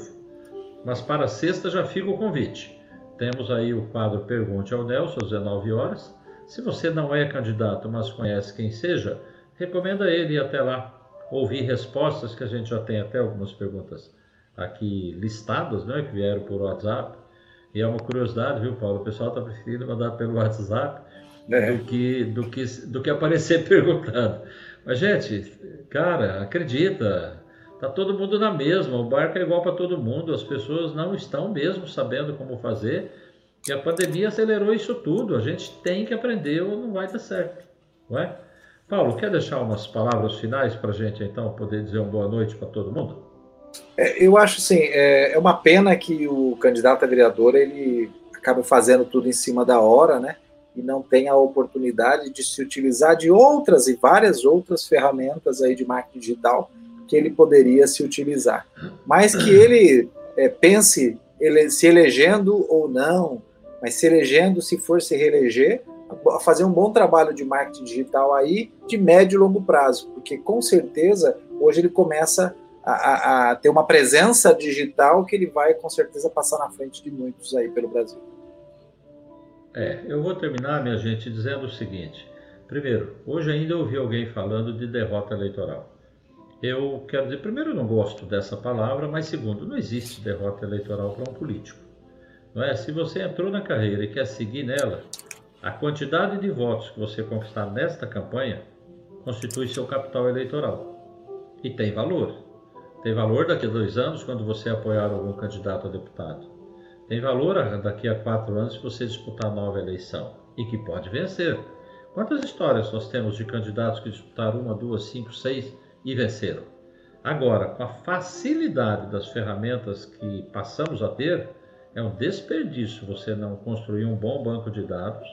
Mas para sexta já fica o convite. Temos aí o quadro Pergunte ao Nelson, às 19 horas. Se você não é candidato, mas conhece quem seja, recomenda ele ir até lá ouvir respostas, que a gente já tem até algumas perguntas aqui listadas, né, que vieram por WhatsApp e é uma curiosidade, viu, Paulo? O pessoal está preferindo mandar pelo WhatsApp é. do, que, do, que, do que aparecer perguntando. Mas, gente, cara, acredita, tá todo mundo na mesma, o barco é igual para todo mundo, as pessoas não estão mesmo sabendo como fazer, e a pandemia acelerou isso tudo. A gente tem que aprender ou não vai dar certo, não é? Paulo, quer deixar umas palavras finais para a gente, então, poder dizer uma boa noite para todo mundo? É, eu acho assim, é, é, uma pena que o candidato a vereador ele acaba fazendo tudo em cima da hora, né? E não tem a oportunidade de se utilizar de outras e várias outras ferramentas aí de marketing digital que ele poderia se utilizar. Mas que ele é, pense ele, se elegendo ou não, mas se elegendo, se for se reeleger, fazer um bom trabalho de marketing digital aí de médio e longo prazo, porque com certeza hoje ele começa a, a, ter uma presença digital que ele vai com certeza passar na frente de muitos aí pelo Brasil. É, eu vou terminar, minha gente, dizendo o seguinte. Primeiro, hoje ainda ouvi alguém falando de derrota eleitoral. Eu quero dizer, primeiro, eu não gosto dessa palavra, mas segundo, não existe derrota eleitoral para um político. Não é? Se você entrou na carreira e quer seguir nela, a quantidade de votos que você conquistar nesta campanha constitui seu capital eleitoral e tem valor. Tem valor daqui a dois anos quando você apoiar algum candidato a deputado. Tem valor daqui a quatro anos se você disputar nova eleição e que pode vencer. Quantas histórias nós temos de candidatos que disputaram uma, duas, cinco, seis e venceram? Agora, com a facilidade das ferramentas que passamos a ter, é um desperdício você não construir um bom banco de dados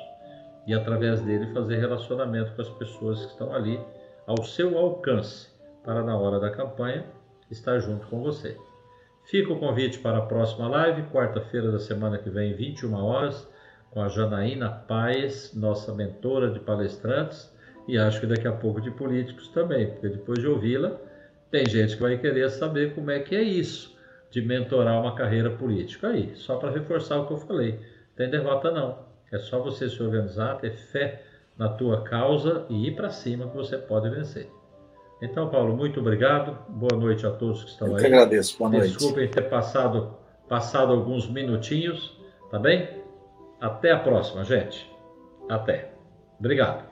e, através dele, fazer relacionamento com as pessoas que estão ali ao seu alcance para, na hora da campanha, estar junto com você. Fica o convite para a próxima live, quarta-feira da semana que vem, 21 horas, com a Janaína Paes, nossa mentora de palestrantes, e acho que daqui a pouco de políticos também, porque depois de ouvi-la, tem gente que vai querer saber como é que é isso de mentorar uma carreira política. Aí, só para reforçar o que eu falei, tem derrota não. É só você se organizar, ter fé na tua causa e ir para cima que você pode vencer. Então, Paulo, muito obrigado. Boa noite a todos que estão Eu aí. Eu agradeço. Boa noite. Desculpem ter passado, passado alguns minutinhos, tá bem? Até a próxima, gente. Até. Obrigado.